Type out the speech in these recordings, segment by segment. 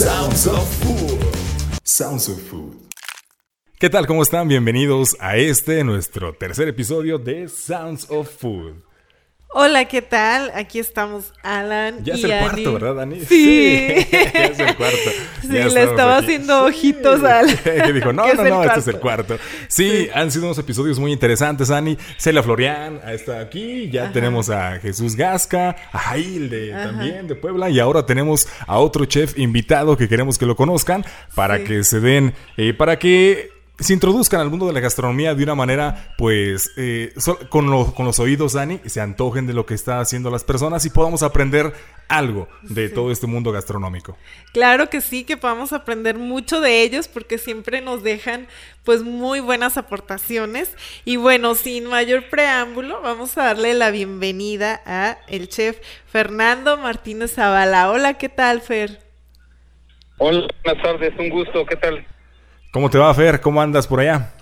Sounds of Food. Sounds of Food. ¿Qué tal? ¿Cómo están? Bienvenidos a este, nuestro tercer episodio de Sounds of Food. Hola, ¿qué tal? Aquí estamos Alan. Ya y es el cuarto, ¿verdad, Dani? Sí. ya es el cuarto. Sí, Ya le estaba aquí. haciendo ojitos al- que dijo, no, no, no, este es el cuarto. Sí, han sido unos episodios muy interesantes, Ani. Celia Florian está aquí. Ya tenemos a Jesús Gasca, a Jail de, también de Puebla. Y ahora tenemos a otro chef invitado que queremos que lo conozcan para que se den, eh, para que se introduzcan al mundo de la gastronomía de una manera, pues, eh, so- con, lo- con los oídos, Dani, se antojen de lo que están haciendo las personas y podamos aprender algo de todo este mundo gastronómico. Claro que sí, que podamos aprender mucho de ellos porque siempre nos dejan pues muy buenas aportaciones. Y bueno, sin mayor preámbulo, vamos a darle la bienvenida a el chef Fernando Martínez Zavala. Hola, ¿qué tal, Fer? Hola, buenas tardes, un gusto, ¿qué tal? ¿Cómo te va, Fer? ¿Cómo andas por allá?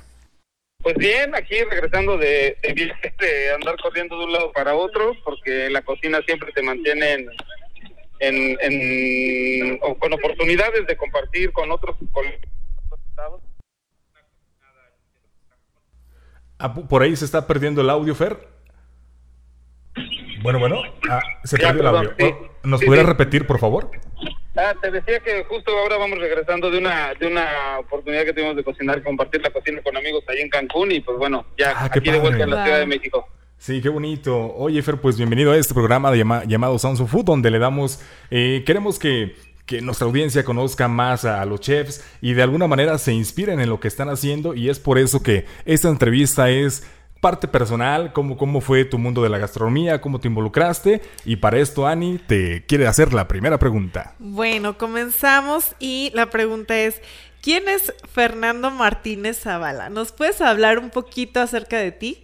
Pues bien, aquí regresando de, de andar corriendo de un lado para otro, porque la cocina siempre te mantiene en, en, en- o con oportunidades de compartir con otros colegas. Ah, por ahí se está perdiendo el audio, Fer. Bueno, bueno. Ah, se Ya, perdió el audio. sí. Oh, ¿Nos Sí, pudieras sí. repetir, por favor? Ah, te decía que justo ahora vamos regresando de una de una oportunidad que tuvimos de cocinar, compartir la cocina con amigos ahí en Cancún y pues bueno, ya Ah, aquí de vuelta en la. Ciudad de. México. Sí, qué bonito. Oye, Fer, pues bienvenido a este programa de llama- llamado Sounds of Food, donde le damos, eh, queremos que, que nuestra audiencia conozca más a, los chefs y de alguna manera se inspiren en lo que están haciendo y es por eso que esta entrevista es parte personal, cómo, cómo fue tu mundo de la gastronomía, cómo te involucraste y para esto Ani te quiere hacer la primera pregunta. Bueno, comenzamos y la pregunta es, ¿quién es Fernando Martínez Zavala? ¿Nos puedes hablar un poquito acerca de ti?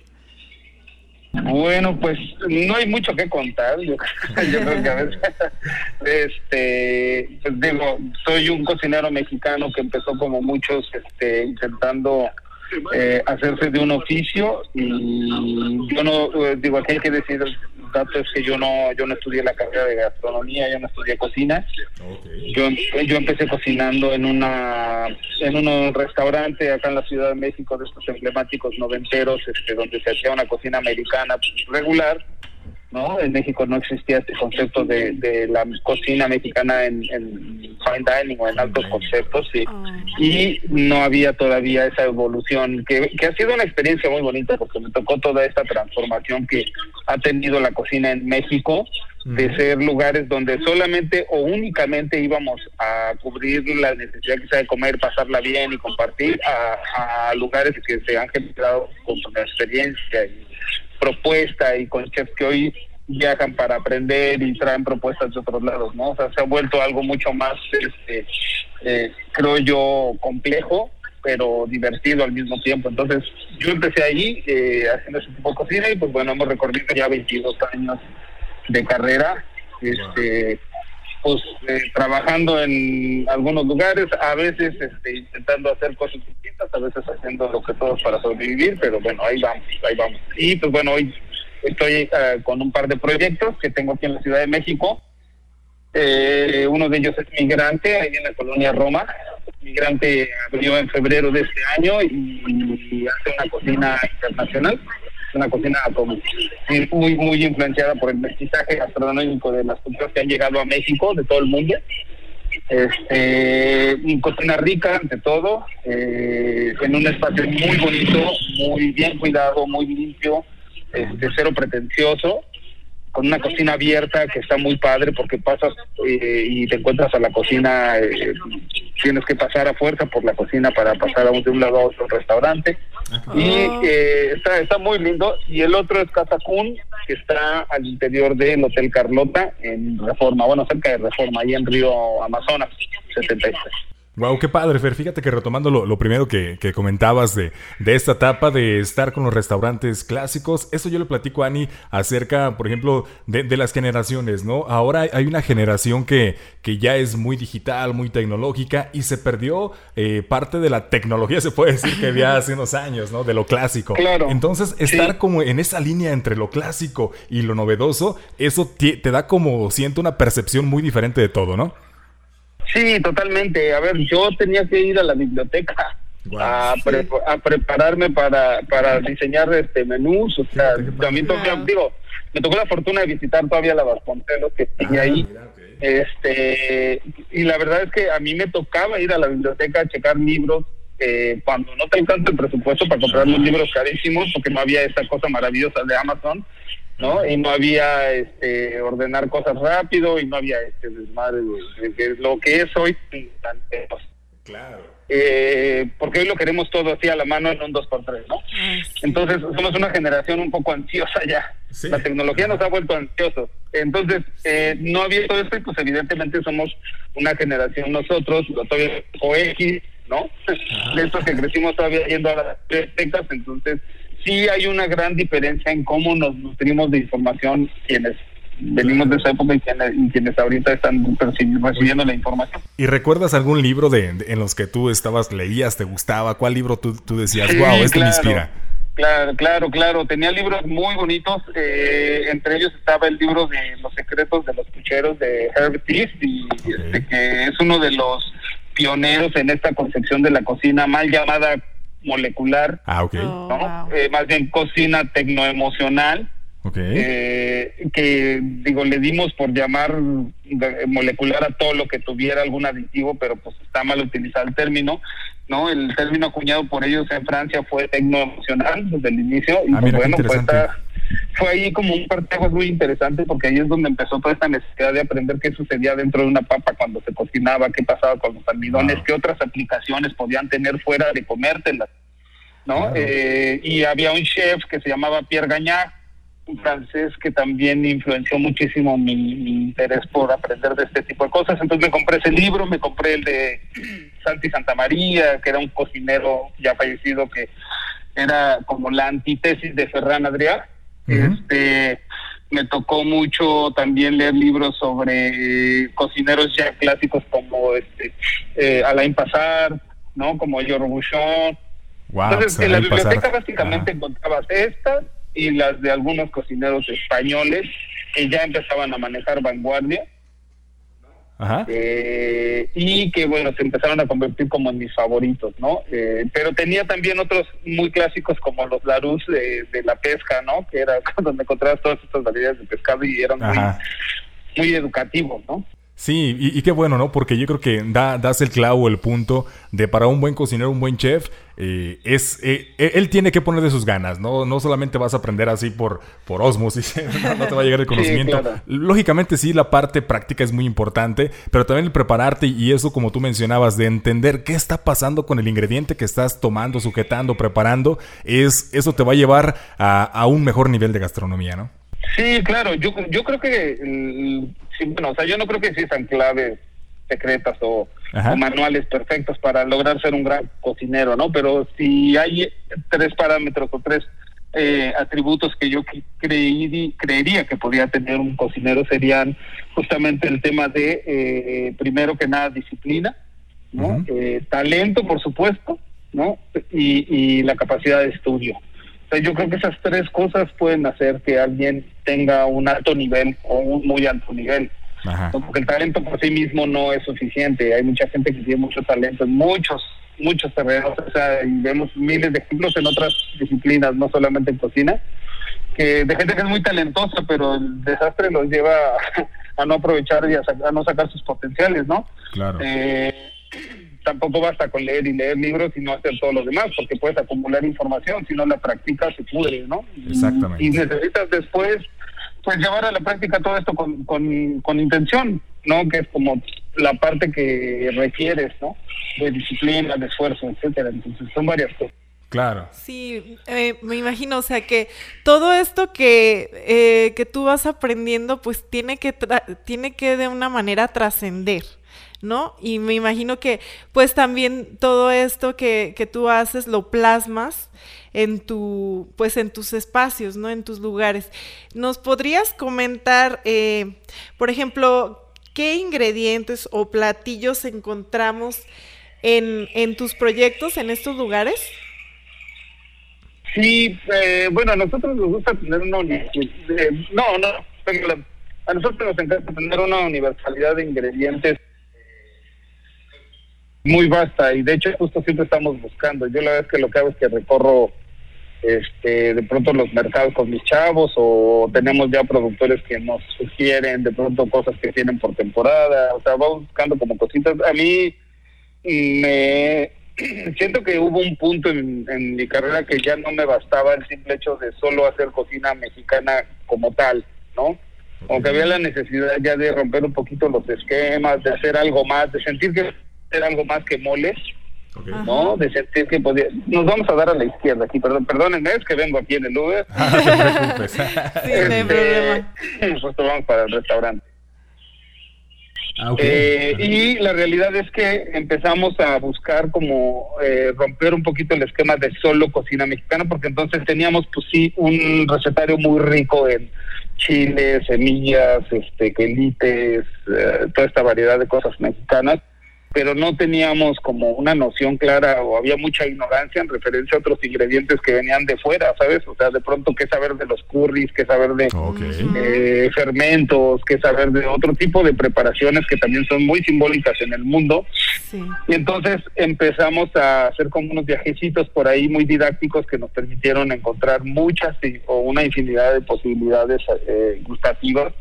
Bueno, pues no hay mucho que contar. Yo, yo creo que a veces, este, pues digo, soy un cocinero mexicano que empezó como muchos, este, intentando eh, hacerse de un oficio y yo no, eh, digo, aquí hay que decir el dato es que yo no, yo no estudié la carrera de gastronomía, yo no estudié cocina. Yo, yo empecé cocinando en una en un restaurante acá en la Ciudad de México de estos emblemáticos noventeros, este, donde se hacía una cocina americana pues, regular, ¿no? En México no existía este concepto de, de la cocina mexicana en, en fine dining o en altos conceptos, sí. Y no había todavía esa evolución, que, que ha sido una experiencia muy bonita porque me tocó toda esta transformación que ha tenido la cocina en México, de ser lugares donde solamente o únicamente íbamos a cubrir la necesidad quizá de comer, pasarla bien y compartir, a, a lugares que se han generado con la experiencia y propuesta y con chefs que hoy viajan para aprender y traen propuestas de otros lados, ¿no? O sea, se ha vuelto algo mucho más, este, eh, creo yo, complejo, pero divertido al mismo tiempo. Entonces, yo empecé ahí eh, haciendo ese tipo de cocina y pues bueno, hemos recorrido ya 22 años de carrera, este, pues eh, trabajando en algunos lugares, a veces este, intentando hacer cosas distintas, a veces haciendo lo que todos para sobrevivir, pero bueno, ahí vamos, ahí vamos. Y pues bueno, hoy estoy eh, con un par de proyectos que tengo aquí en la Ciudad de México. Eh, uno de ellos es Migrante, ahí en la colonia Roma. Migrante abrió en febrero de este año y, hace una cocina internacional, una cocina como, muy muy influenciada por el mestizaje gastronómico de las culturas que han llegado a México, de todo el mundo. Este, cocina rica ante todo, eh, en un espacio muy bonito, muy bien cuidado, muy limpio, este, cero pretencioso, con una cocina abierta que está muy padre porque pasas eh, y te encuentras a la cocina, eh, tienes que pasar a fuerza por la cocina para pasar a un- de un lado a otro restaurante. Y eh, está, está muy lindo. Y el otro es Casa Kun, que está al interior del Hotel Carlota en Reforma, bueno, cerca de Reforma, ahí en Río Amazonas, 73. Wow, qué padre, Fer. Fíjate que retomando lo, lo primero que, que comentabas de, de esta etapa de estar con los restaurantes clásicos, eso yo le platico a Ani acerca, por ejemplo, de, de las generaciones, ¿no? Ahora hay una generación que, que ya es muy digital, muy tecnológica y se perdió eh, parte de la tecnología, se puede decir que había hace unos años, ¿no? De lo clásico. Claro. Entonces, Sí. estar como en esa línea entre lo clásico y lo novedoso, eso te, te da como, siento, una percepción muy diferente de todo, ¿no? Sí, totalmente. A ver, yo tenía que ir a la biblioteca a, prepararme para, para diseñar este menús. O sea, también digo, me tocó la fortuna de visitar todavía la Vasconcelos que sigue ah, ahí. Este, y la verdad es que a mí me tocaba ir a la biblioteca a checar libros eh, cuando no te alcanza el presupuesto para comprar los libros carísimos, porque no había esta cosa maravillosa de Amazon, ¿no? Y no había este, ordenar cosas rápido y no había este desmadre de, lo que es hoy. Claro. Eh, porque hoy lo queremos todo así a la mano en un 2x3, ¿no? Entonces somos una generación un poco ansiosa ya. La tecnología nos ha vuelto ansiosos. Entonces, eh, no había todo esto y pues evidentemente somos una generación nosotros, todavía o X, ¿no? De estos que crecimos todavía yendo a las bibliotecas, entonces sí hay una gran diferencia en cómo nos nutrimos de información quienes venimos de esa época y quienes, ahorita están recibiendo la información. ¿Y recuerdas algún libro de, en los que tú estabas, leías, te gustaba? ¿Cuál libro tú, decías, wow, este me inspira? Claro, claro, claro. Tenía libros muy bonitos. Eh, entre ellos estaba el libro de Los secretos de los pucheros de Herb Tiff, y este, que es uno de los pioneros en esta concepción de la cocina mal llamada molecular. Ah, ok. Oh, eh, más bien cocina tecnoemocional. Eh, que digo, le dimos por llamar molecular a todo lo que tuviera algún aditivo, pero pues está mal utilizado el término, ¿no? El término acuñado por ellos en Francia fue tecnoemocional desde el inicio, y ah, pues, bueno, pues fue ahí como un partejo muy interesante porque ahí es donde empezó toda esta necesidad de aprender qué sucedía dentro de una papa cuando se cocinaba, qué pasaba con los almidones, qué otras aplicaciones podían tener fuera de comértelas, ¿no? Eh, y había un chef que se llamaba Pierre Gagnard, un francés que también influenció muchísimo mi, interés por aprender de este tipo de cosas. Entonces me compré ese libro, me compré el de Santi Santa María, que era un cocinero ya fallecido que era como la antítesis de Ferran Adrià. Este me tocó mucho también leer libros sobre cocineros ya clásicos como este eh, Alain Passar, ¿no? Como Georges Bouchon. Entonces, en la biblioteca básicamente encontrabas estas y las de algunos cocineros españoles que ya empezaban a manejar vanguardia. Eh, y que bueno se empezaron a convertir como en mis favoritos no eh, pero tenía también otros muy clásicos como los Larus de, la pesca no que era donde encontrabas todas estas variedades de pescado y eran muy, muy educativos no Sí, y, qué bueno, ¿no? Porque yo creo que da, das el clavo, el punto de para un buen cocinero, un buen chef, eh, es eh, eh, él tiene que poner de sus ganas, ¿no? No solamente vas a aprender así por, por osmosis, no, te va a llegar el conocimiento. Lógicamente sí, la parte práctica es muy importante, pero también el prepararte y eso como tú mencionabas, de entender qué está pasando con el ingrediente que estás tomando, sujetando, preparando, es eso te va a llevar a, a un mejor nivel de gastronomía, ¿no? Sí, claro, yo, yo creo que, mm, bueno, o sea, yo no creo que existan claves secretas o, manuales perfectos para lograr ser un gran cocinero, ¿no? Pero si hay tres parámetros o tres eh, atributos que yo creí, creería que podía tener un cocinero serían justamente el tema de, eh, primero que nada, disciplina, ¿no? Eh, talento, por supuesto, ¿no? Y, y la capacidad de estudio yo creo que esas tres cosas pueden hacer que alguien tenga un alto nivel o un muy alto nivel. Porque el talento por sí mismo no es suficiente. Hay mucha gente que tiene mucho talento en muchos, muchos terrenos. O sea, y vemos miles de ejemplos en otras disciplinas, no solamente en cocina, que de gente que es muy talentosa, pero el desastre los lleva a, no aprovechar y a, a, no sacar sus potenciales, ¿no? Claro. Eh, tampoco basta con leer y leer libros y no hacer todo lo demás, porque puedes acumular información, si no la practicas se pudre, ¿no? Exactamente. Y, necesitas después, pues llevar a la práctica todo esto con, con, intención, ¿no? Que es como la parte que requieres, ¿no? De disciplina, de esfuerzo, etcétera. Entonces son varias cosas. Claro. Sí, eh, me imagino, o sea que todo esto que, eh, que tú vas aprendiendo, pues tiene que, tiene que de una manera trascender. ¿No? Y me imagino que pues también todo esto que, que, tú haces lo plasmas en tu, pues en tus espacios, ¿no? En tus lugares. ¿Nos podrías comentar, eh, por ejemplo, qué ingredientes o platillos encontramos en, en tus proyectos en estos lugares? Sí, eh, bueno, a nosotros nos gusta tener una... Eh, no, no, a nosotros nos encanta tener una universalidad de ingredientes muy vasta y de hecho justo siempre estamos buscando. Yo la verdad es que lo que hago es que recorro este de pronto los mercados con mis chavos o tenemos ya productores que nos sugieren de pronto cosas que tienen por temporada, o sea, vamos buscando como cositas. A mí me siento que hubo un punto en, en mi carrera que ya no me bastaba el simple hecho de solo hacer cocina mexicana como tal, ¿no? Aunque había la necesidad ya de romper un poquito los esquemas, de hacer algo más, de sentir que algo más que moles, ¿no? De sentir que podía... Nos vamos a dar a la izquierda aquí, perdón, perdónenme, es que vengo aquí en el Uber. Ah, no Sí, no hay Este, problema. Justo vamos para el restaurante. Ah. Eh, y la realidad es que empezamos a buscar como eh, romper un poquito el esquema de solo cocina mexicana, porque entonces teníamos pues sí un recetario muy rico en chiles, semillas, este, quelites, eh, toda esta variedad de cosas mexicanas, pero no teníamos como una noción clara o había mucha ignorancia en referencia a otros ingredientes que venían de fuera, ¿sabes? O sea, de pronto qué saber de los curries, qué saber de eh, fermentos, que saber de otro tipo de preparaciones que también son muy simbólicas en el mundo. Sí. Y entonces empezamos a hacer como unos viajecitos por ahí muy didácticos que nos permitieron encontrar muchas y- o una infinidad de posibilidades eh, gustativas.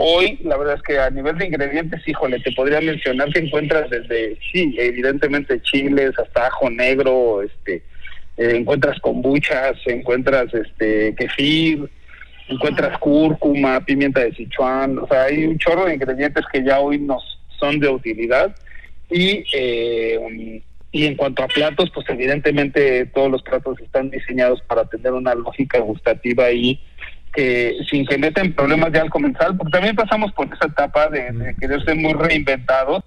Hoy, la verdad es que a nivel de ingredientes, híjole, te podría mencionar que encuentras desde, sí, evidentemente chiles, hasta ajo negro, este, eh, encuentras kombuchas, encuentras este kefir, encuentras cúrcuma, pimienta de Sichuan, o sea, hay un chorro de ingredientes que ya hoy nos son de utilidad. Y eh, y en cuanto a platos, pues evidentemente todos los platos están diseñados para tener una lógica gustativa ahí que sin que metan problemas ya al comenzar, porque también pasamos por esa etapa de, de querer ser muy reinventados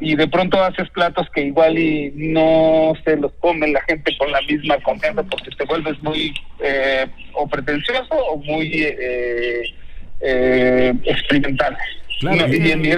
y de pronto haces platos que igual y no se los come la gente con la misma confianza porque te vuelves muy eh, o pretencioso o muy eh, eh, experimental. Claro, y- y en mi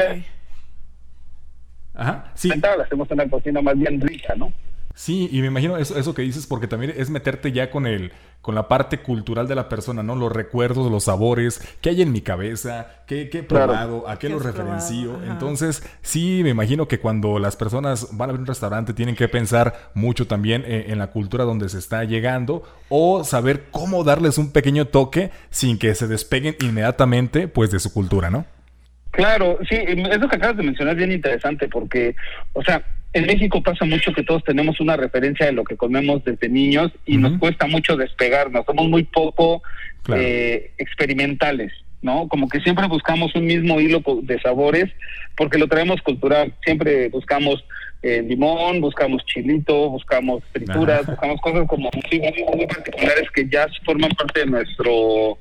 Ajá, sí. hacemos una cocina más bien rica, ¿no? Sí, y me imagino eso, eso que dices, porque también es meterte ya con el, con la parte cultural de la persona, ¿no? Los recuerdos, los sabores, qué hay en mi cabeza, qué, qué he Claro. probado, a qué ¿Qué lo referencio. Entonces, sí, me imagino que cuando las personas van a ver un restaurante tienen que pensar mucho también eh, en la cultura donde se está llegando o saber cómo darles un pequeño toque sin que se despeguen inmediatamente, pues, de su cultura, ¿no? Claro, sí, eso que acabas de mencionar es bien interesante porque, o sea, en México pasa mucho que todos tenemos una referencia de lo que comemos desde niños y nos cuesta mucho despegarnos, somos muy poco Claro. eh, experimentales, ¿no? Como que siempre buscamos un mismo hilo de sabores porque lo traemos cultural, siempre buscamos eh, limón, buscamos chilito, buscamos frituras, Ajá. buscamos cosas como muy, muy, muy particulares que ya forman parte de nuestro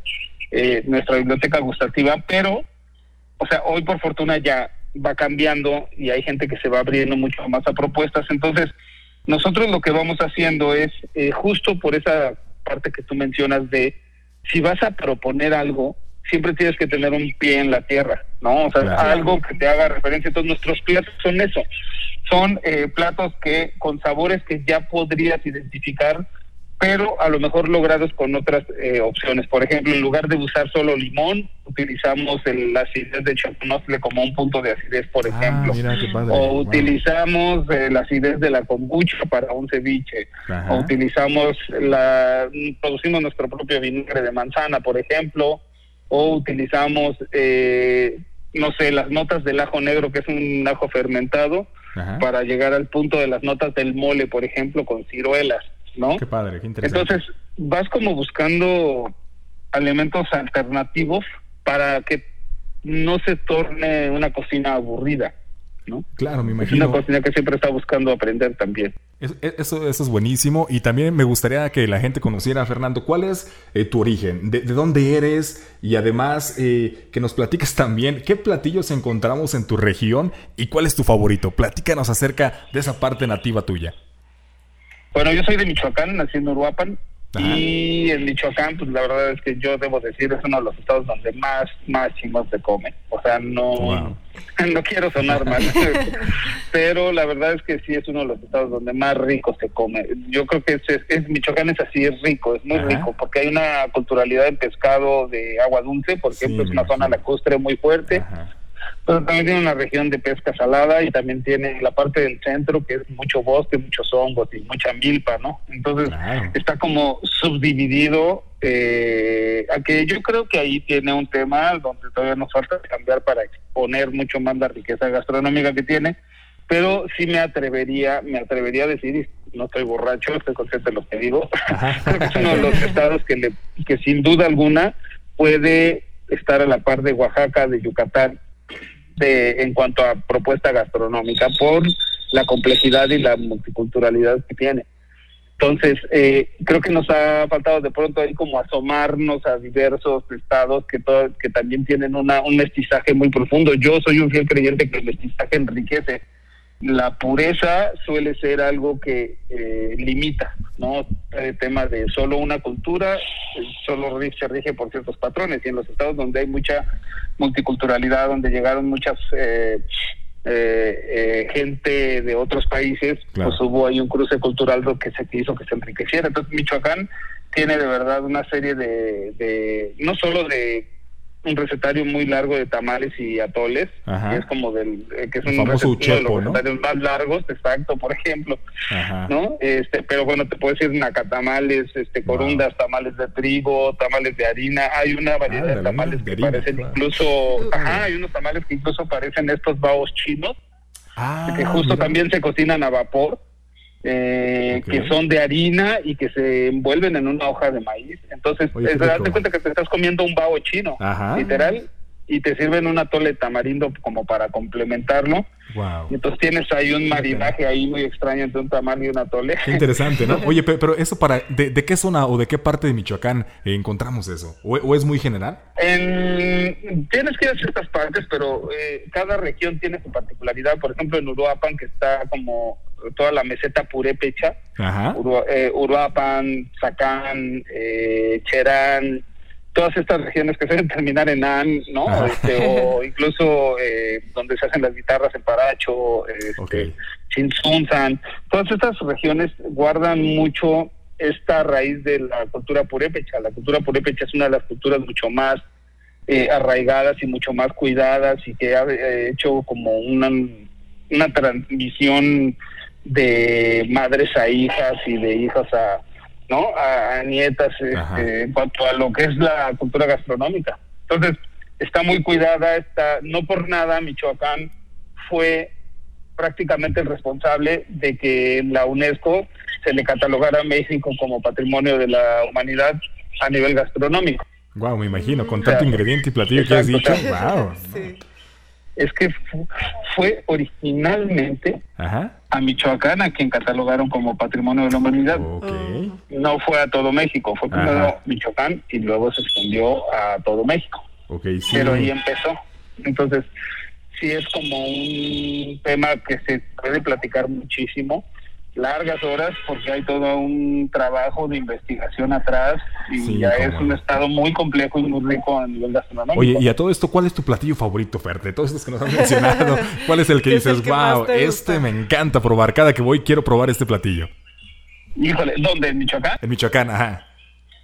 eh, nuestra biblioteca gustativa, pero o sea, hoy por fortuna ya va cambiando y hay gente que se va abriendo mucho más a propuestas. Entonces, nosotros lo que vamos haciendo es, eh, justo por esa parte que tú mencionas de, si vas a proponer algo, siempre tienes que tener un pie en la tierra, ¿no? O sea, Claro. algo que te haga referencia. Entonces, nuestros platos son eso. Son eh, platos que con sabores que ya podrías identificar pero a lo mejor logrados con otras eh, opciones. Por ejemplo, en lugar de usar solo limón, utilizamos el, la acidez de choconostle como un punto de acidez, por ejemplo. Ah, mira qué padre. O Wow. utilizamos eh, la acidez de la kombucha para un ceviche. Ajá. O utilizamos la... producimos nuestro propio vinagre de manzana, por ejemplo. O utilizamos, eh, no sé, las notas del ajo negro, que es un ajo fermentado, Ajá. para llegar al punto de las notas del mole, por ejemplo, con ciruelas, ¿no? Qué padre, qué interesante. Entonces, vas como buscando elementos alternativos para que no se torne una cocina aburrida, ¿no? claro, me Es una imagino. cocina que siempre está buscando aprender también. Es- Eso, eso es buenísimo y también me gustaría que la gente conociera, Fernando, cuál es eh, tu origen, de, de dónde eres y además eh, que nos platiques también qué platillos encontramos en tu región y cuál es tu favorito. Platícanos acerca de esa parte nativa tuya. Bueno, yo soy de Michoacán, nací en Uruapan, Ajá. y en Michoacán, pues la verdad es que yo debo decir, es uno de los estados donde más, más chingón se come. O sea, no, Wow. no quiero sonar mal, pero la verdad es que sí es uno de los estados donde más rico se come. Yo creo que es, es, es- Michoacán es así, es rico, es muy Ajá. rico, porque hay una culturalidad en pescado de agua dulce, por ejemplo, Sí, es una zona lacustre muy fuerte Ajá. Pero también tiene una región de pesca salada y también tiene la parte del centro que es mucho bosque, muchos hongos y mucha milpa, ¿no? Entonces está como subdividido, eh, a que yo creo que ahí tiene un tema donde todavía nos falta cambiar para exponer mucho más la riqueza gastronómica que tiene, pero sí me atrevería, me atrevería a decir, no estoy borracho, estoy consciente de lo que digo, creo que es uno de los estados que, le, que sin duda alguna puede estar a la par de Oaxaca, de Yucatán, de, en cuanto a propuesta gastronómica, por la complejidad y la multiculturalidad que tiene. Entonces, eh, creo que nos ha faltado de pronto ahí como asomarnos a diversos estados que, que también tienen una, un mestizaje muy profundo. Yo soy un fiel creyente que el mestizaje enriquece la pureza suele ser algo que eh, limita, ¿no? El tema de solo una cultura, solo se rige por ciertos patrones. Y en los estados donde hay mucha multiculturalidad, donde llegaron muchas eh, eh, gente de otros países, pues hubo ahí un cruce cultural lo que se hizo que se enriqueciera. Entonces, Michoacán tiene de verdad una serie de, de no solo de un recetario muy largo de tamales y atoles, que es como del eh, que es un recetario de los recetarios más largos, exacto, por ejemplo, ¿no? Este, pero bueno, te puedo decir nacatamales, este corundas, tamales de trigo, tamales de harina, hay una variedad de tamales que parecen incluso, ajá, hay unos tamales que incluso parecen estos baos chinos, ah, que justo también se cocinan a vapor eh, que son de harina y que se envuelven en una hoja de maíz. Entonces, te das cuenta que te estás comiendo un bao chino, literal, y te sirven un atole tamarindo como para complementarlo. Wow. Y entonces tienes ahí un marinaje ahí muy extraño entre un tamal y un atole. Qué interesante, ¿no? Oye, pero eso para, ¿de, qué zona o de qué parte de Michoacán encontramos eso? ¿O, es muy general? tienes que ir a ciertas partes, pero eh, cada región tiene su particularidad. Por ejemplo, en Uruapan, que está como toda la meseta purépecha, eh, Uruapan, Zacán, eh, Cherán, todas estas regiones que suelen terminar en An, ¿no? Este, o incluso eh, donde se hacen las guitarras en Paracho, este, Chinsunzan, todas estas regiones guardan mucho esta raíz de la cultura purépecha. La cultura purépecha es una de las culturas mucho más eh, arraigadas y mucho más cuidadas y que ha eh, hecho como una, una transmisión de madres a hijas y de hijas a ¿no? A, nietas este, en cuanto a lo que es la cultura gastronómica. Entonces, está muy cuidada, está, no por nada Michoacán fue prácticamente el responsable de que la UNESCO se le catalogara a México como patrimonio de la humanidad a nivel gastronómico. Wow, me imagino, con tanto ingrediente y platillo que has dicho. Wow. Es que fue originalmente a Michoacán a quien catalogaron como patrimonio de la humanidad. No fue a todo México, fue primero Michoacán y luego se extendió a todo México. Pero ahí empezó. Entonces, sí es como un tema que se puede platicar muchísimo largas horas porque hay todo un trabajo de investigación atrás y ya es un estado muy complejo y muy rico a nivel gastronómico. Oye, y a todo esto, ¿cuál es tu platillo favorito, Fer? De todos estos que nos han mencionado, ¿cuál es el que dices, wow, este me encanta probar? Cada que voy quiero probar este platillo. Híjole, ¿dónde? ¿En Michoacán? En Michoacán, ajá.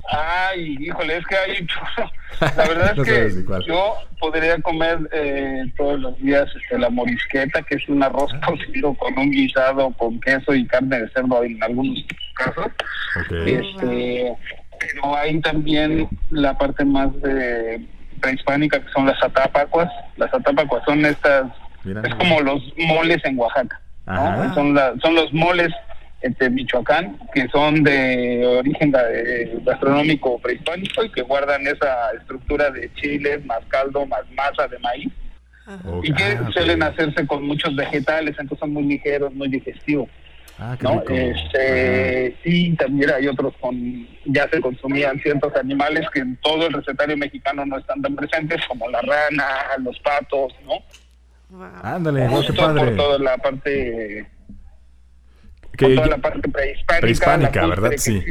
Ay, híjole, es que hay... La verdad es que yo podría comer eh, todos los días este, la morisqueta, que es un arroz ah. cocido con un guisado con queso y carne de cerdo en algunos casos. Este, pero hay también la parte más de prehispánica, que son las atapacuas. Las atapacuas son estas... es como los moles en Oaxaca. Son, la, son los moles entre Michoacán, que son de origen gastronómico prehispánico y que guardan esa estructura de chiles, más caldo, más masa de maíz. Y que ah, suelen hacerse con muchos vegetales, entonces son muy ligeros, muy digestivos. Ah, ¿no? Este, sí, también hay otros con, ya se consumían ciertos animales que en todo el recetario mexicano no están tan presentes, como la rana, los patos, ¿no? Ándale, qué padre. Por toda la parte que toda la parte prehispánica. Prehispánica, ¿verdad? Sí.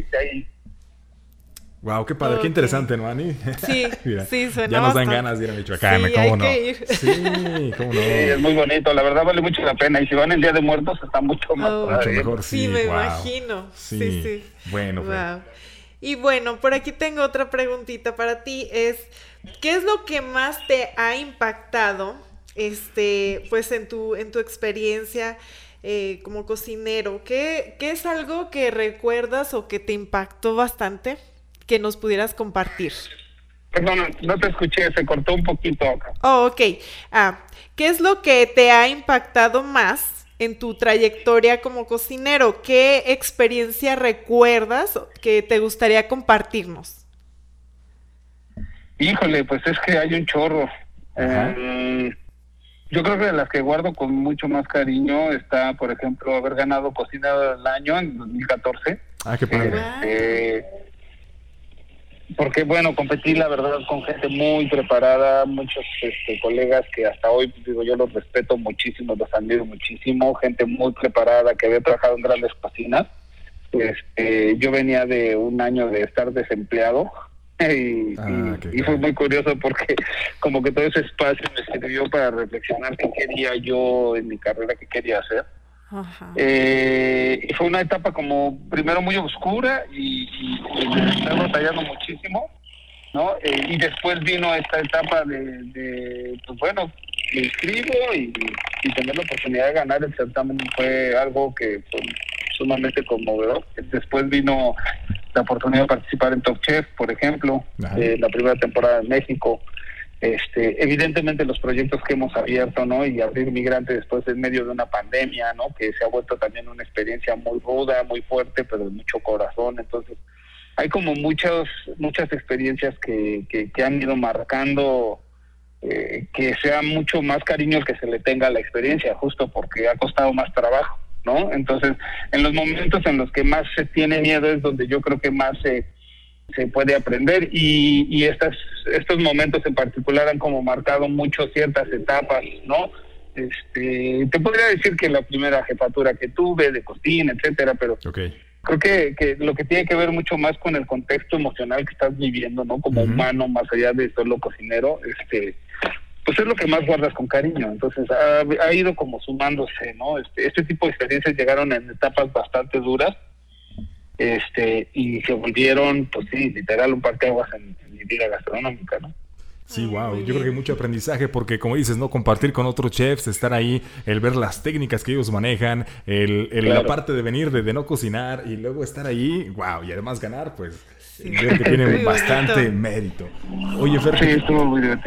Wow, qué padre, qué interesante, ¿no, Ani? Sí, sí, suena Ya nos dan ganas de ir a Michoacán, sí, ¿cómo no? Sí, cómo no. Sí, es muy bonito, la verdad vale mucho la pena. Y si van el Día de Muertos, está mucho más oh, Mucho mejor, sí. Sí, me imagino. Sí, sí. Bueno, wow. Y bueno, por aquí tengo otra preguntita para ti. Es, ¿qué es lo que más te ha impactado este, pues en tu, en tu experiencia eh, como cocinero, ¿qué, ¿qué es algo que recuerdas o que te impactó bastante que nos pudieras compartir? Perdón, no te escuché, se cortó un poquito acá. Oh, ok. Ah, ¿Qué es lo que te ha impactado más en tu trayectoria como cocinero? ¿Qué experiencia recuerdas que te gustaría compartirnos? Híjole, pues es que hay un chorro. Eh, yo creo que de las que guardo con mucho más cariño está, por ejemplo, haber ganado Cocina del Año en 2014. Ah, qué padre. Este, porque, bueno, competí, la verdad, con gente muy preparada, muchos este, colegas que hasta hoy, digo, yo los respeto muchísimo, los admiro muchísimo, gente muy preparada que había trabajado en grandes cocinas. Este, yo venía de un año de estar desempleado, y, ah, y, fue muy curioso porque como que todo ese espacio me sirvió para reflexionar qué quería yo en mi carrera, qué quería hacer. Eh, y fue una etapa como primero muy oscura y, y, me estaba batallando muchísimo, ¿no? Eh, y después vino esta etapa de, pues bueno, me inscribo y, y, tener la oportunidad de ganar el certamen fue algo que fue sumamente conmovedor. Después vino la oportunidad de participar en Top Chef, por ejemplo, eh, la primera temporada en México. Este, evidentemente los proyectos que hemos abierto, ¿no? Y abrir migrante después en medio de una pandemia, ¿no? Que se ha vuelto también una experiencia muy ruda, muy fuerte, pero de mucho corazón. Entonces, hay como muchas muchas experiencias que, que, han ido marcando eh, que sea mucho más cariño que se le tenga a la experiencia, justo porque ha costado más trabajo. ¿No? Entonces, en los momentos en los que más se tiene miedo es donde yo creo que más se, se puede aprender y, y estas, estos momentos en particular han como marcado mucho ciertas etapas, ¿no? Este, te podría decir que la primera jefatura que tuve de cocina, etcétera, pero creo que, que lo que tiene que ver mucho más con el contexto emocional que estás viviendo, ¿no? Como humano, más allá de solo cocinero, este, pues es lo que más guardas con cariño. Entonces ha, ido como sumándose, ¿no? Este, este tipo de experiencias llegaron en etapas bastante duras este y se volvieron, pues sí, literal un parteaguas en, en mi vida gastronómica, ¿no? Sí, wow. Yo creo que hay mucho aprendizaje porque, como dices, ¿no? Compartir con otros chefs, estar ahí, el ver las técnicas que ellos manejan, el, la parte de venir, de, de, no cocinar y luego estar ahí, wow, y además ganar, pues que tiene bastante mérito. Oye, Fer,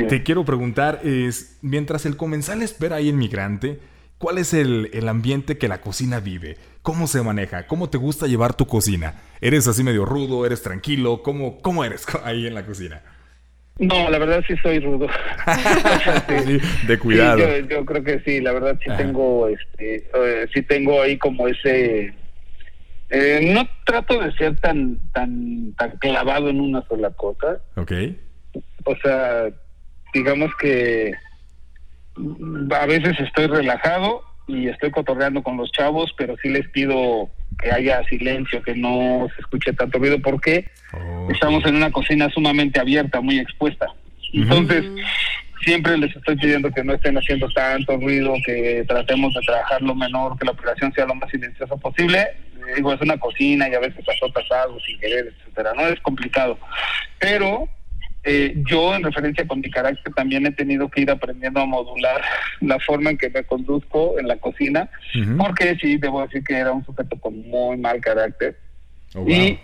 te, quiero preguntar, es, mientras el comensal espera ahí el migrante, ¿cuál es el, el, ambiente que la cocina vive? ¿Cómo se maneja? ¿Cómo te gusta llevar tu cocina? ¿Eres así medio rudo? ¿Eres tranquilo? ¿Cómo, cómo eres ahí en la cocina? No, la verdad sí soy rudo. de cuidado. yo, creo que sí, la verdad sí tengo, este, eh, sí tengo ahí como ese eh, no trato de ser tan, tan, tan clavado en una sola cosa. Ok. O sea, digamos que a veces estoy relajado y estoy cotorreando con los chavos, pero sí les pido que haya silencio, que no se escuche tanto ruido, porque estamos en una cocina sumamente abierta, muy expuesta. Entonces, siempre les estoy pidiendo que no estén haciendo tanto ruido, que tratemos de trabajar lo menor, que la operación sea lo más silenciosa posible. Digo, es una cocina y a veces pasó algo sin querer, etcétera. No es complicado. Pero eh, yo, en referencia con mi carácter, también he tenido que ir aprendiendo a modular la forma en que me conduzco en la cocina, porque sí, debo decir que era un sujeto con muy mal carácter. Oh, y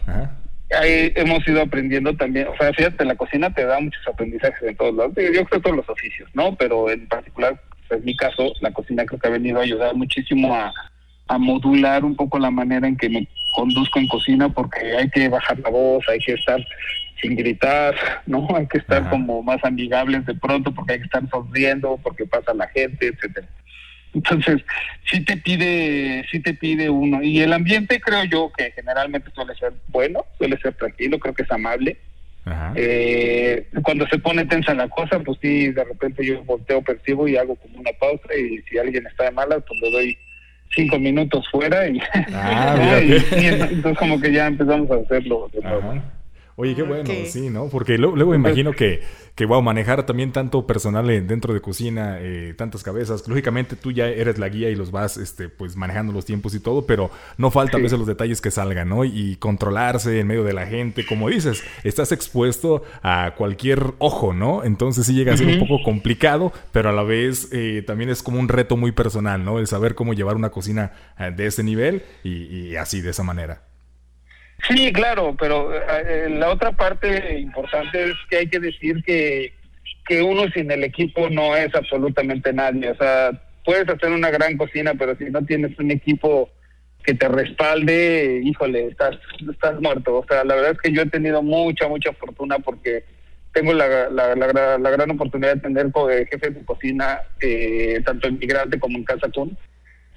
ahí hemos ido aprendiendo también, o sea, fíjate, la cocina te da muchos aprendizajes en todos lados, yo creo todos los oficios, ¿no? Pero en particular, en mi caso, la cocina creo que ha venido a ayudar muchísimo a, a modular un poco la manera en que me conduzco en cocina, porque hay que bajar la voz, hay que estar sin gritar, ¿no? Hay que estar como más amigables de pronto, porque hay que estar sonriendo, porque pasa la gente, etcétera. Entonces, sí te pide, sí te pide uno. Y el ambiente creo yo que generalmente suele ser bueno, suele ser tranquilo, creo que es amable. Eh, cuando se pone tensa la cosa, pues sí, de repente yo volteo, percibo y hago como una pausa y si alguien está de mala, pues le doy cinco minutos fuera y, ah, entonces como que ya empezamos a hacerlo de nuevo. Oye, qué bueno, sí, ¿no? Porque luego, luego imagino que, que, wow, manejar también tanto personal dentro de cocina, eh, tantas cabezas. Lógicamente tú ya eres la guía y los vas, este, pues manejando los tiempos y todo, pero no falta a veces los detalles que salgan, ¿no? Y controlarse en medio de la gente, como dices, estás expuesto a cualquier ojo, ¿no? Entonces sí llega a ser un poco complicado, pero a la vez eh, también es como un reto muy personal, ¿no? El saber cómo llevar una cocina eh, de ese nivel y así, de esa manera. Sí, claro, pero eh, la otra parte importante es que hay que decir que, que uno sin el equipo no es absolutamente nadie. O sea, puedes hacer una gran cocina, pero si no tienes un equipo que te respalde, híjole, estás, estás muerto. O sea, la verdad es que yo he tenido mucha, mucha fortuna porque tengo la, la, la, gran oportunidad de tener jefe de cocina, eh, tanto en Migrante como en Casa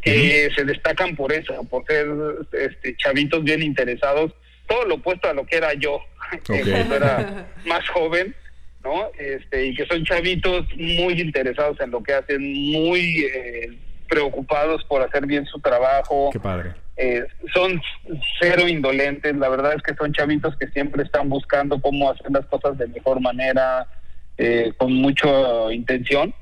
que se destacan por eso, por ser este, chavitos bien interesados, todo lo opuesto a lo que era yo, cuando era más joven, ¿no? Este, y que son chavitos muy interesados en lo que hacen, muy eh, preocupados por hacer bien su trabajo. Qué padre. Eh, son cero indolentes, la verdad es que son chavitos que siempre están buscando cómo hacer las cosas de mejor manera, eh, con mucha intención.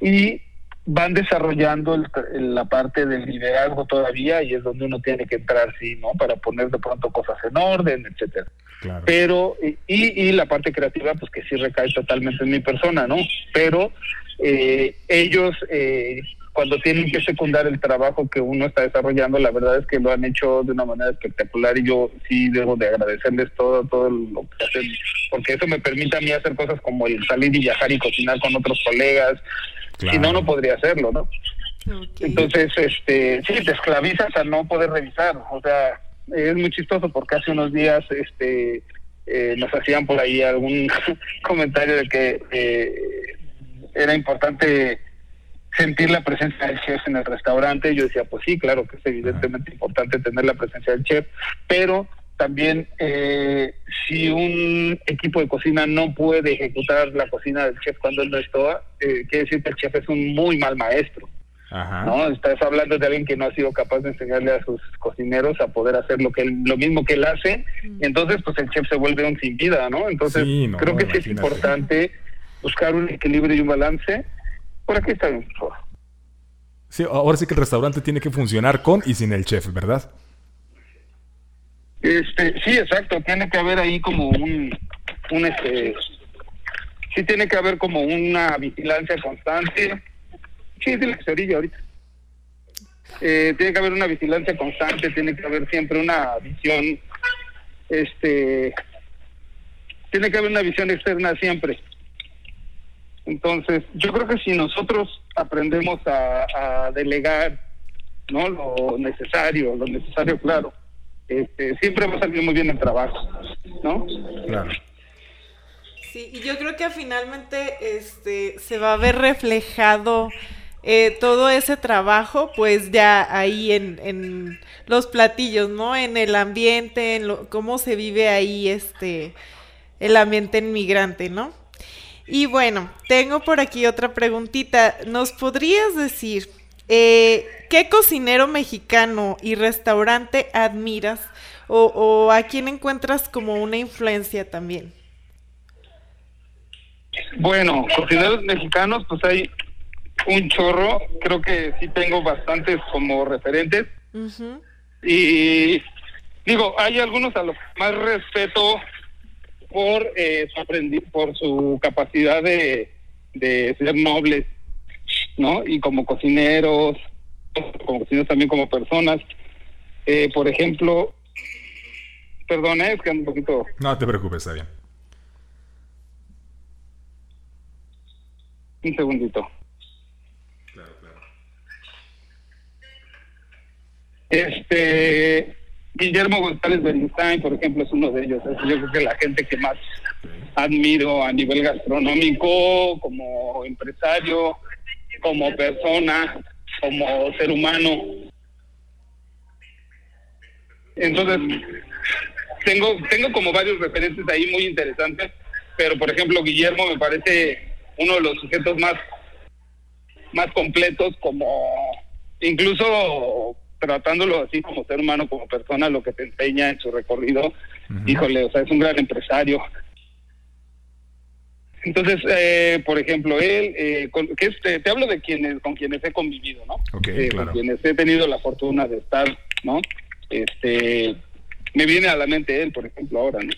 Y van desarrollando la parte del liderazgo todavía y es donde uno tiene que entrar, sí, ¿no? Para poner de pronto cosas en orden, etcétera. Pero, y, y la parte creativa, pues que sí recae totalmente en mi persona, ¿no? Pero eh, ellos, eh, cuando tienen que secundar el trabajo que uno está desarrollando, la verdad es que lo han hecho de una manera espectacular y yo sí debo de agradecerles todo, todo lo que hacen, porque eso me permite a mí hacer cosas como el salir y viajar y cocinar con otros colegas, si no, no podría hacerlo, ¿no? Entonces, este, sí, te esclavizas a no poder revisar. O sea, es muy chistoso porque hace unos días este, eh, nos hacían por ahí algún comentario de que eh, era importante sentir la presencia del chef en el restaurante. Yo decía, pues sí, claro que es evidentemente importante tener la presencia del chef, pero también, eh, si un equipo de cocina no puede ejecutar la cocina del chef cuando él no está, eh, quiere decir que el chef es un muy mal maestro. ¿no? Estás hablando de alguien que no ha sido capaz de enseñarle a sus cocineros a poder hacer lo que lo mismo que él hace, y entonces pues el chef se vuelve un sin vida, ¿no? Entonces creo que sí es importante buscar un equilibrio y un balance. Por aquí está bien, Sí, ahora sí que el restaurante tiene que funcionar con y sin el chef, ¿verdad? Este, sí, exacto, tiene que haber ahí como un, este, sí tiene que haber como una vigilancia constante. Sí, es la orilla ahorita. Eh, tiene que haber una vigilancia constante, tiene que haber siempre una visión, este, tiene que haber una visión externa siempre. Entonces, yo creo que si nosotros aprendemos a, a delegar, ¿no? Lo necesario, lo necesario, claro este, siempre va a salir muy bien el trabajo, ¿no? Claro. Sí, y yo creo que finalmente este, se va a ver reflejado eh, todo ese trabajo, pues ya ahí en, en, los platillos, ¿no? En el ambiente, en lo, cómo se vive ahí este, el ambiente inmigrante, ¿no? Y bueno, tengo por aquí otra preguntita. ¿Nos podrías decir eh, ¿Qué cocinero mexicano y restaurante admiras o, a quién encuentras como una influencia también? Bueno, cocineros mexicanos, pues hay un chorro. Creo que sí tengo bastantes como referentes. Y digo, hay algunos a los que más respeto por, eh, su, por su capacidad de, de ser nobles ¿no? Y como cocineros, como cocineros también como personas. Eh, por ejemplo, perdón, es que un poquito... No te preocupes, está bien. Un segundito. Claro, claro. Este, Guillermo González Bernstein, por ejemplo, es uno de ellos. Yo creo que la gente que más admiro a nivel gastronómico, como empresario, como persona, como ser humano. Entonces, tengo, tengo como varios referentes ahí muy interesantes, pero por ejemplo, Guillermo me parece uno de los sujetos más, más completos, como incluso tratándolo así como ser humano, como persona, lo que te enseña en su recorrido híjole, o sea, es un gran empresario. Entonces, eh, por ejemplo, él, eh, que este, te hablo de quienes con quienes he convivido, ¿no? Okay, Con quienes he tenido la fortuna de estar, ¿no? Este, me viene a la mente él, por ejemplo, ahora, ¿no?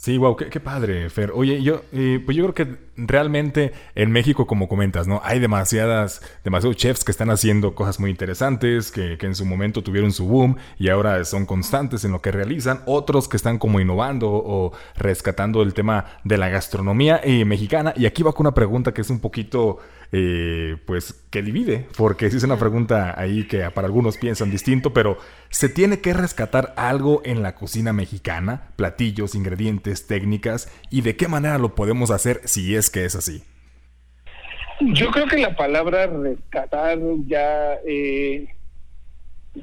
Sí, wow, qué, padre, Fer. Oye, yo, eh, pues yo creo que realmente en México, como comentas, ¿no? Hay demasiadas, demasiados chefs que están haciendo cosas muy interesantes, que, que, en su momento tuvieron su boom y ahora son constantes en lo que realizan. Otros que están como innovando o rescatando el tema de la gastronomía eh, mexicana. Y aquí va con una pregunta que es un poquito eh, pues que divide, porque sí es una pregunta ahí que para algunos piensan distinto, pero ¿se tiene que rescatar algo en la cocina mexicana? Platillos, ingredientes, técnicas, y de qué manera lo podemos hacer si es que es así. Yo creo que la palabra rescatar ya eh,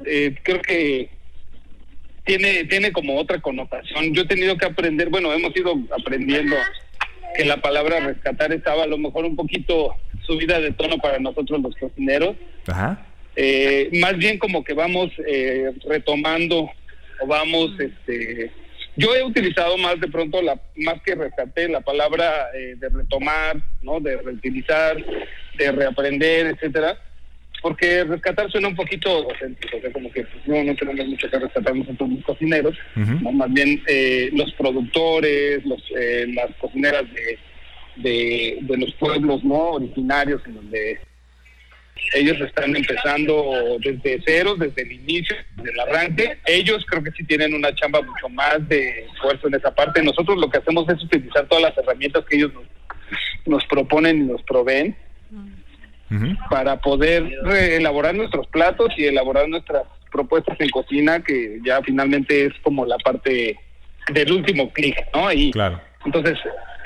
eh, creo que tiene tiene como otra connotación. Yo he tenido que aprender, bueno, hemos ido aprendiendo que la palabra rescatar estaba a lo mejor un poquito subida de tono para nosotros los cocineros. Ajá. Eh, más bien como que vamos eh, retomando o vamos, este, yo he utilizado más de pronto la, más que rescaté la palabra eh, de retomar, no, de reutilizar, de reaprender, etcétera, porque rescatar suena un poquito docéntrico, o sea, como que pues, no, no tenemos mucho que rescatar nosotros los cocineros, ¿no? más bien los productores, los, las cocineras de de, de los pueblos no originarios en donde ellos están empezando desde cero, desde el inicio, desde el arranque. Ellos creo que sí tienen una chamba mucho más de esfuerzo en esa parte. Nosotros lo que hacemos es utilizar todas las herramientas que ellos nos, nos proponen y nos proveen para poder elaborar nuestros platos y elaborar nuestras propuestas en cocina, que ya finalmente es como la parte del último clic, ¿no? Y claro. entonces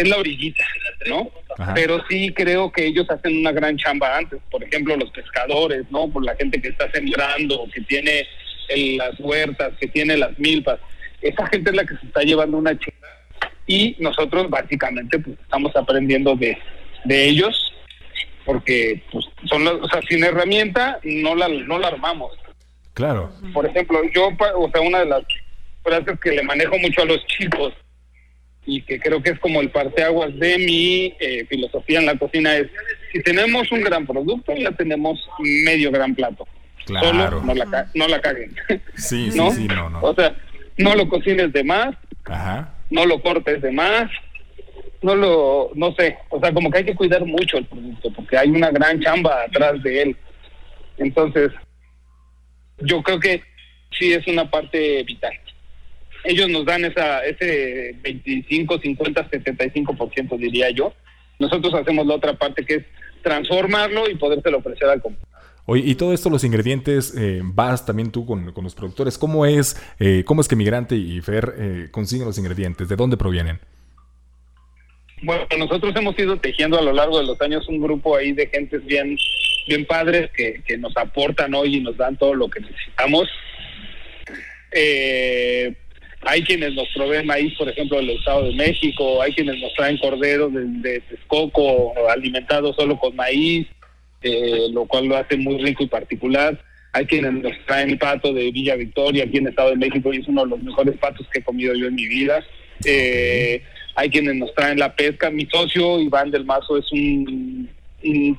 es la orillita, ¿no? Pero sí creo que ellos hacen una gran chamba antes, por ejemplo, los pescadores, ¿no? Por la gente que está sembrando, que tiene las huertas, que tiene las milpas. Esa gente es la que se está llevando una chica y nosotros básicamente pues estamos aprendiendo de, de ellos porque pues son o sea, sin herramienta no la no la armamos. Claro. Por ejemplo, yo o sea, una de las frases que le manejo mucho a los chicos y que creo que es como el parteaguas de mi eh, filosofía en la cocina es, si tenemos un gran producto, ya tenemos medio gran plato. Claro. Solo no la, no la caguen. Sí, sí, ¿No? sí, no, no. O sea, no lo cocines de más, Ajá. no lo cortes de más, no lo, no sé, o sea, como que hay que cuidar mucho el producto, porque hay una gran chamba atrás de él. Entonces, yo creo que sí es una parte vital ellos nos dan esa ese 25, 50, 75% diría yo. Nosotros hacemos la otra parte que es transformarlo y podérselo ofrecer al comprador. Oye, y todo esto, los ingredientes, eh, vas también tú con, con, los productores. ¿Cómo es, eh, cómo es que Migrante y Fer eh, consiguen los ingredientes? ¿De dónde provienen? Bueno, nosotros hemos ido tejiendo a lo largo de los años un grupo ahí de gentes bien, bien padres que, que nos aportan hoy y nos dan todo lo que necesitamos. Eh, hay quienes nos proveen maíz, por ejemplo, del Estado de México, hay quienes nos traen corderos de, de Texcoco alimentados solo con maíz, eh, lo cual lo hace muy rico y particular. Hay quienes nos traen pato de Villa Victoria, aquí en el Estado de México, y es uno de los mejores patos que he comido yo en mi vida. Eh, hay quienes nos traen la pesca. Mi socio, Iván del Mazo, es un,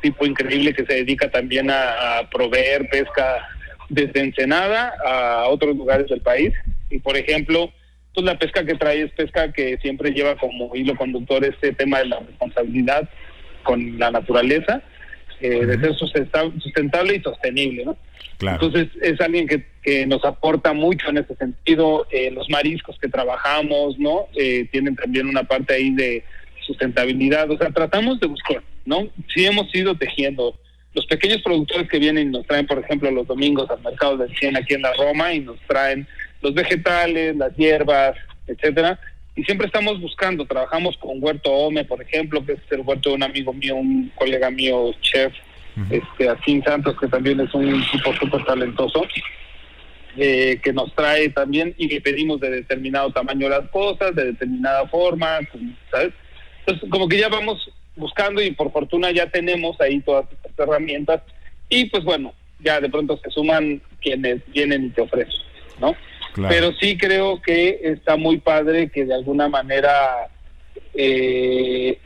tipo increíble que se dedica también a, a proveer pesca desde Ensenada a otros lugares del país. Y por ejemplo, pues la pesca que trae es pesca que siempre lleva como hilo conductor este tema de la responsabilidad con la naturaleza, eh, de ser sustentable, y sostenible, ¿no? Claro. Entonces es alguien que, que nos aporta mucho en ese sentido. Eh, los mariscos que trabajamos, ¿no? Eh, tienen también una parte ahí de sustentabilidad. O sea, tratamos de buscar, ¿no? Sí hemos ido tejiendo. Los pequeños productores que vienen y nos traen, por ejemplo, los domingos al mercado del 100 aquí en la Roma y nos traen los vegetales, las hierbas, etcétera. Y siempre estamos buscando, trabajamos con Huerto Ome, por ejemplo, que es el huerto de un amigo mío, un colega mío, chef, uh -huh. este, Asín Santos, que también es un tipo súper talentoso, eh, que nos trae también y le pedimos de determinado tamaño las cosas, de determinada forma, ¿sabes? Entonces, como que ya vamos buscando y por fortuna ya tenemos ahí todas estas herramientas y pues bueno, ya de pronto se suman quienes vienen y te ofrecen, ¿no? Pero sí creo que está muy padre que de alguna manera eh,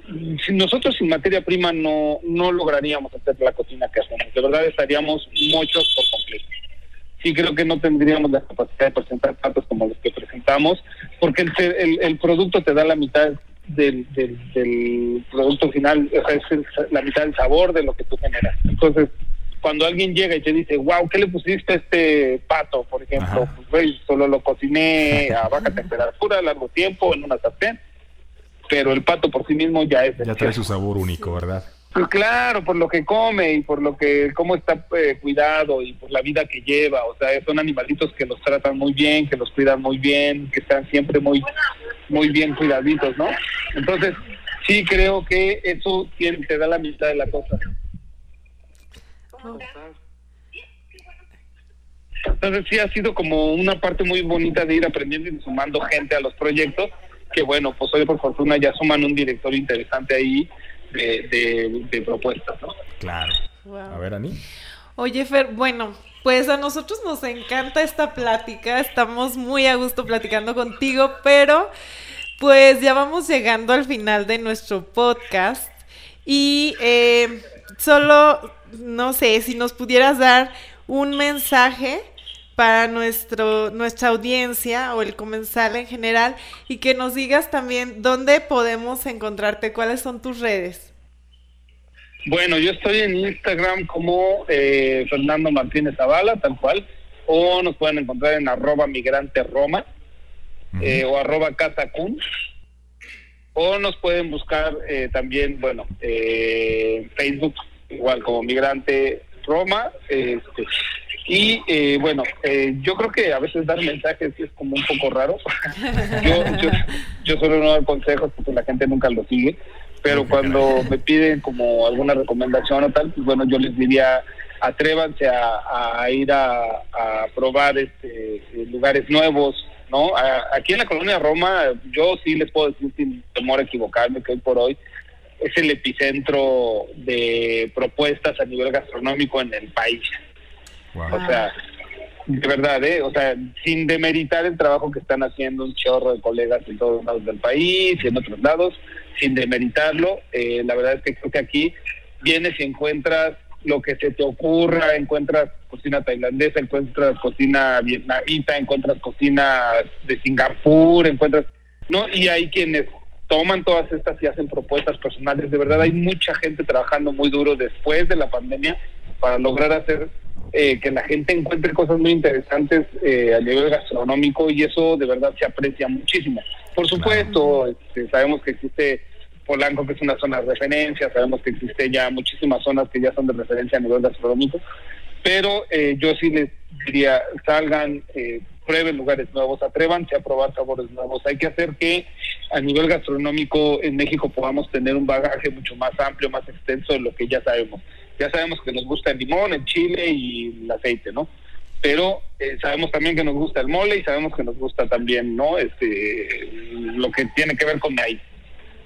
nosotros sin materia prima no, no lograríamos hacer la cocina que hacemos. De verdad estaríamos muchos por completo. Sí creo que no tendríamos la capacidad de presentar platos como los que presentamos, porque el, el, producto te da la mitad del, del, producto final, o sea, es la mitad del sabor de lo que tú generas. Entonces, cuando alguien llega y te dice, wow, ¿qué le pusiste a este pato, por ejemplo? Pues, solo lo cociné a baja temperatura, largo tiempo, en una sartén pero el pato por sí mismo ya es... Ya trae su sabor único, ¿verdad? Pues claro, por lo que come y por lo que, cómo está eh, cuidado y por la vida que lleva. O sea, son animalitos que los tratan muy bien, que los cuidan muy bien, que están siempre muy, muy bien cuidaditos, ¿no? Entonces, sí creo que eso te da la mitad de la cosa. Entonces sí ha sido como una parte muy bonita de ir aprendiendo y sumando gente a los proyectos que bueno, pues hoy por fortuna ya suman un director interesante ahí de, propuestas, ¿no? Claro. A ver, Ani. Oye, Fer, bueno, pues a nosotros nos encanta esta plática, estamos muy a gusto platicando contigo, pero pues ya vamos llegando al final de nuestro podcast y eh, solo, no sé, si nos pudieras dar un mensaje para nuestro, nuestra audiencia o el comensal en general y que nos digas también dónde podemos encontrarte, cuáles son tus redes. Bueno, yo estoy en Instagram como eh, Fernando Martínez Zavala, tal cual, o nos pueden encontrar en arroba migrante Roma eh, o arroba casacun, o nos pueden buscar eh, también, bueno, Facebook, igual como migrante Roma, este, y eh, bueno, eh, yo creo que a veces dar mensajes es como un poco raro. yo, yo, yo solo no doy consejos porque la gente nunca lo sigue, pero cuando me piden como alguna recomendación o tal, pues bueno, yo les diría atrévanse a, ir a, probar este, lugares nuevos, ¿no? aquí en la colonia Roma, yo sí les puedo decir sin temor a equivocarme que hoy por hoy es el epicentro de propuestas a nivel gastronómico en el país. O sea, de verdad, ¿eh? O sea, sin demeritar el trabajo que están haciendo un chorro de colegas en todos lados del país y en otros lados, sin demeritarlo, eh, la verdad es que creo que aquí vienes y encuentras lo que se te ocurra, encuentras cocina tailandesa, encuentras cocina vietnamita, encuentras cocina de Singapur, encuentras, ¿no? Y hay quienes toman todas estas y hacen propuestas personales. De verdad hay mucha gente trabajando muy duro después de la pandemia para lograr hacer eh, que la gente encuentre cosas muy interesantes eh, a nivel gastronómico y eso de verdad se aprecia muchísimo. Por supuesto, este, sabemos que existe Polanco, que es una zona de referencia, sabemos que existe ya muchísimas zonas que ya son de referencia a nivel gastronómico, pero eh, yo sí les diría, salgan, prueben lugares nuevos, atrévanse a probar sabores nuevos. Hay que hacer que a nivel gastronómico en México podamos tener un bagaje mucho más amplio, más extenso de lo que ya sabemos ya sabemos que nos gusta el limón, el chile y el aceite, ¿no? Pero eh, sabemos también que nos gusta el mole y sabemos que nos gusta también, ¿no? Este, lo que tiene que ver con maíz.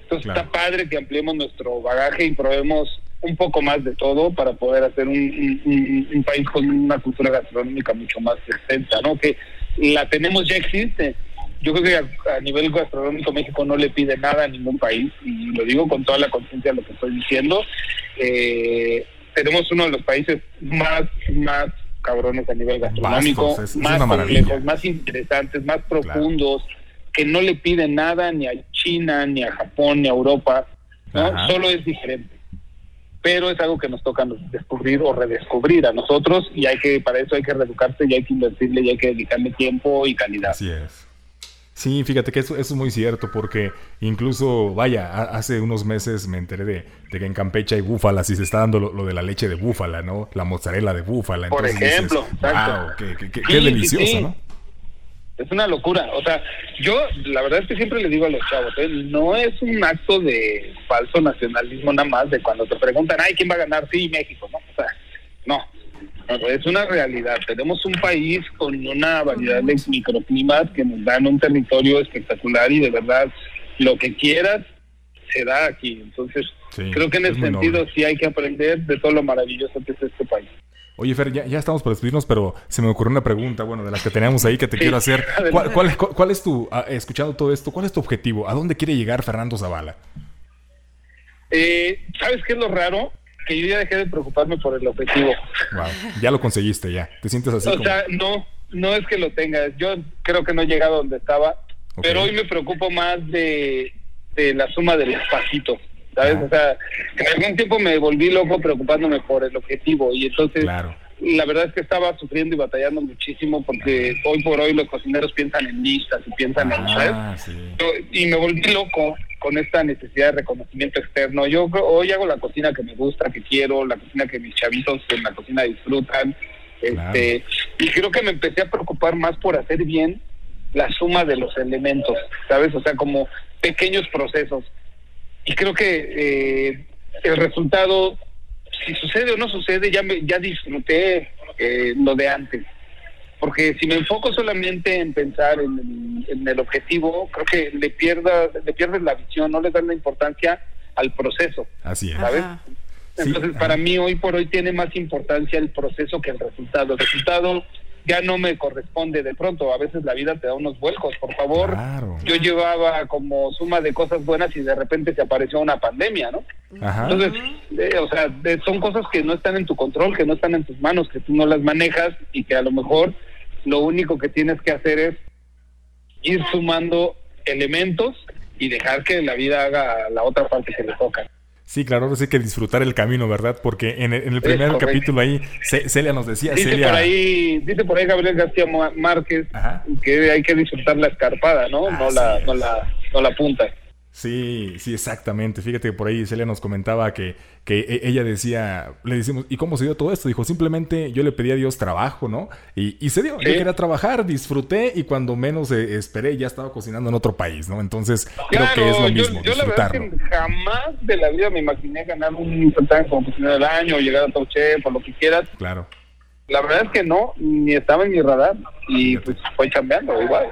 Entonces está padre que ampliemos nuestro bagaje y probemos un poco más de todo para poder hacer un, país con una cultura gastronómica mucho más extensa, ¿no? Que la tenemos, ya existe. Yo creo que a, nivel gastronómico México no le pide nada a ningún país y lo digo con toda la conciencia de lo que estoy diciendo. Eh, tenemos uno de los países más, más cabrones a nivel gastronómico, más complejos, más interesantes, más profundos, que no le piden nada ni a China, ni a Japón, ni a Europa, ¿no? Solo es diferente. Pero es algo que nos toca descubrir o redescubrir a nosotros y hay que, para eso hay que reeducarse y hay que invertirle y hay que dedicarle tiempo y calidad. Así es. Sí, fíjate que eso, es muy cierto, porque incluso, vaya, hace unos meses me enteré de, que en Campeche hay búfalas y se está dando lo, de la leche de búfala, ¿no? La mozzarella de búfala. Por ejemplo, qué, delicioso, ¿no? Es una locura. O sea, yo la verdad es que siempre le digo a los chavos, ¿eh? no es un acto de falso nacionalismo nada más de cuando te preguntan, ay, ¿quién va a ganar? Sí, México, ¿no? O sea, no, es una realidad. Tenemos un país con una variedad de microclimas que nos dan un territorio espectacular y de verdad lo que quieras se da aquí. Entonces, creo que en ese sentido sí hay que aprender de todo lo maravilloso que es este país. Oye, Fer, ya, estamos por despedirnos, pero se me ocurrió una pregunta, bueno, de las que teníamos ahí que te quiero hacer. ¿Cuál, es tu, ah, escuchado todo esto, cuál es tu objetivo? ¿A dónde quiere llegar Fernando Zavala? Eh, ¿Sabes qué es lo raro? Que yo ya dejé de preocuparme por el objetivo. Wow, ya lo conseguiste, ya. ¿Te sientes así? O sea, no, no es que lo tenga. Yo creo que no he llegado donde estaba, pero hoy me preocupo más de, de la suma de los pasitos. ¿Sabes? O sea, en algún tiempo me volví loco preocupándome por el objetivo y entonces la verdad es que estaba sufriendo y batallando muchísimo porque hoy por hoy los cocineros piensan en listas y piensan en, ah, y me volví loco con esta necesidad de reconocimiento externo. Yo hoy hago la cocina que me gusta, que quiero, la cocina que mis chavitos en la cocina disfrutan. Este, y creo que me empecé a preocupar más por hacer bien la suma de los elementos, ¿sabes? O sea, como pequeños procesos y creo que eh, el resultado, si sucede o no sucede, ya me, ya disfruté eh, lo de antes. Porque si me enfoco solamente en pensar en, el objetivo, creo que le pierdas, le pierdes la visión, no le das la importancia al proceso. Así es. ¿Sabes? Entonces, para mí hoy por hoy tiene más importancia el proceso que el resultado. El resultado ya no me corresponde de pronto. A veces la vida te da unos vuelcos. Por favor, yo llevaba como suma de cosas buenas y de repente se apareció una pandemia, ¿no? Entonces, eh, o sea, son cosas que no están en tu control, que no están en tus manos, que tú no las manejas y que a lo mejor lo único que tienes que hacer es ir sumando elementos y dejar que la vida haga la otra parte que le toca. Sí, claro, ahora sí que disfrutar el camino, ¿verdad? Porque en el, primer capítulo ahí, Celia nos decía... Dice, Por ahí, dice por ahí Gabriel García Márquez que hay que disfrutar la escarpada, ¿no? no, la, no, la, no la punta. Sí, sí, exactamente. Fíjate que por ahí Celia nos comentaba que, que e, ella decía, le decimos, ¿y cómo se dio todo esto? Dijo, simplemente yo le pedí a Dios trabajo, ¿no? Y, y se dio, yo quería trabajar, disfruté y cuando menos eh, esperé ya estaba cocinando en otro país, ¿no? Entonces creo que es lo mismo, yo, disfrutarlo. La verdad que jamás de la vida me imaginé ganar un certamen como cocinero del año, llegar a Top Chef o lo que quieras. Claro. La verdad es que no, ni estaba en mi radar y pues fue cambiando igual.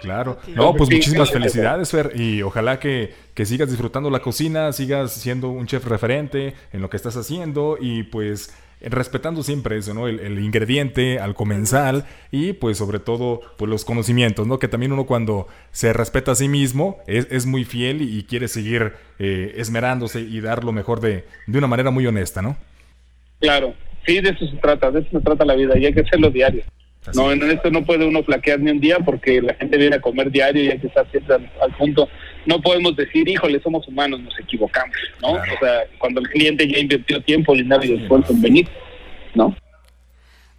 Claro. No, pues muchísimas felicidades, Fer, y ojalá que, que, sigas disfrutando la cocina, sigas siendo un chef referente en lo que estás haciendo y pues respetando siempre eso, ¿no? El, ingrediente al comensal y pues sobre todo pues los conocimientos, ¿no? Que también uno cuando se respeta a sí mismo es, es muy fiel y, quiere seguir eh, esmerándose y dar lo mejor de, de una manera muy honesta, ¿no? Claro, sí, de eso se trata, de eso se trata la vida y hay que hacerlo diario no, en esto no puede uno flaquear ni un día porque la gente viene a comer diario y hay que estar siempre al, punto. No podemos decir, híjole, somos humanos, nos equivocamos, ¿no? O sea, cuando el cliente ya invirtió tiempo, dinero y esfuerzo en venir, ¿no?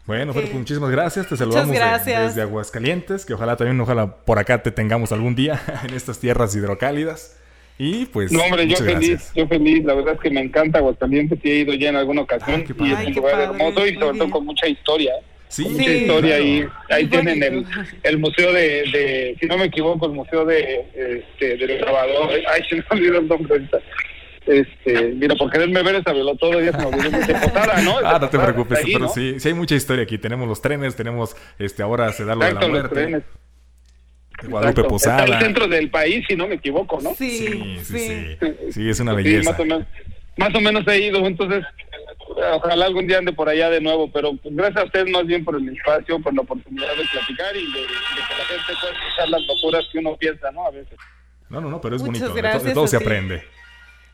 Bueno, pues muchísimas gracias. Te saludamos desde Aguascalientes, que ojalá también, ojalá por acá te tengamos algún día en estas tierras hidrocálidas. Y pues. No, hombre, yo feliz, yo feliz. La verdad es que me encanta Aguascalientes y he ido ya en alguna ocasión. y es un lugar hermoso y sobre todo con mucha historia. Sí, mucha historia ahí. Ahí tienen el, el museo de, de, si no me equivoco, el museo de, este, del grabador. Ay, se me olvidó el nombre ahorita. Este, mira, por quererme ver ese todo ya se me olvidó de Posada, ¿no? ah, no te preocupes, pero sí, sí hay mucha historia aquí. Tenemos los trenes, tenemos, este, ahora se da lo de la muerte. Guadalupe Posada. Está el centro del país, si no me equivoco, ¿no? Sí, sí, sí. Sí, sí es una belleza. más, o menos, más o menos he ido, entonces ojalá algún día ande por allá de nuevo, pero gracias a usted más bien por el espacio, por la oportunidad de platicar y de, que la gente pueda escuchar las locuras que uno piensa, ¿no? A veces. No, no, no, pero es bonito, de, todo se aprende.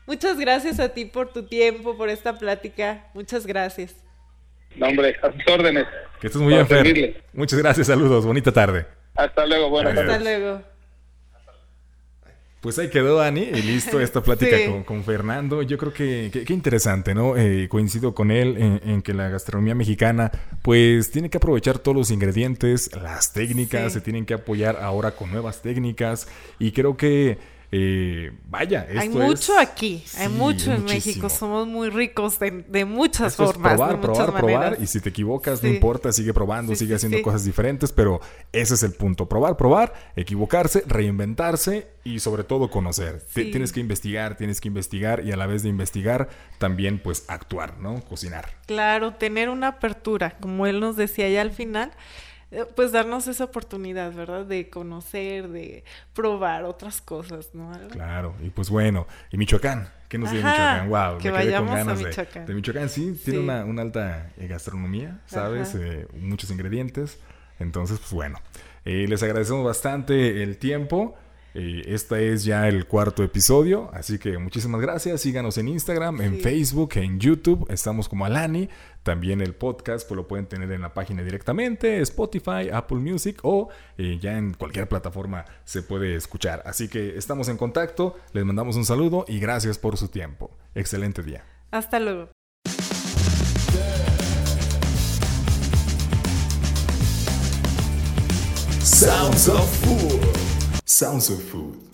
Muchas gracias a ti por tu tiempo, por esta plática. Muchas gracias. No, hombre, a tus órdenes. Que estés muy bien, Fer. Muchas gracias, saludos, bonita tarde. Hasta luego, buenas tardes. Hasta luego. Pues ahí quedó, Ani, y listo esta plática con, Fernando. Yo creo que qué interesante, ¿no? Eh, coincido con él en, que la gastronomía mexicana, pues tiene que aprovechar todos los ingredientes, las técnicas, se tienen que apoyar ahora con nuevas técnicas, y creo que eh, vaya, esto hay mucho aquí, hay mucho en México, somos muy ricos de, muchas formas. probar, probar, probar, y si te equivocas, no importa, sigue probando, sigue haciendo cosas diferentes, pero ese es el punto, probar, probar, equivocarse, reinventarse y sobre todo conocer. Tienes que investigar, tienes que investigar y a la vez de investigar también pues actuar, ¿no? Cocinar. Claro, tener una apertura, como él nos decía ya al final pues darnos esa oportunidad, ¿verdad? De conocer, de probar otras cosas, ¿no? Claro, y pues bueno, y Michoacán, ¿qué nos dice Michoacán? Wow, que vayamos a Michoacán. De, Michoacán, sí, tiene Una, una, alta eh, gastronomía, ¿sabes? Eh, muchos ingredientes. Entonces, pues bueno, les agradecemos bastante el tiempo. este es ya el cuarto episodio, así que muchísimas gracias. Síganos en Instagram, en Facebook, en YouTube. Estamos como Alani. También el podcast pues, lo pueden tener en la página directamente, Spotify, Apple Music o eh, ya en cualquier plataforma se puede escuchar. Así que estamos en contacto, les mandamos un saludo y gracias por su tiempo. Excelente día. Hasta luego. Sounds of Food. Sounds of Food.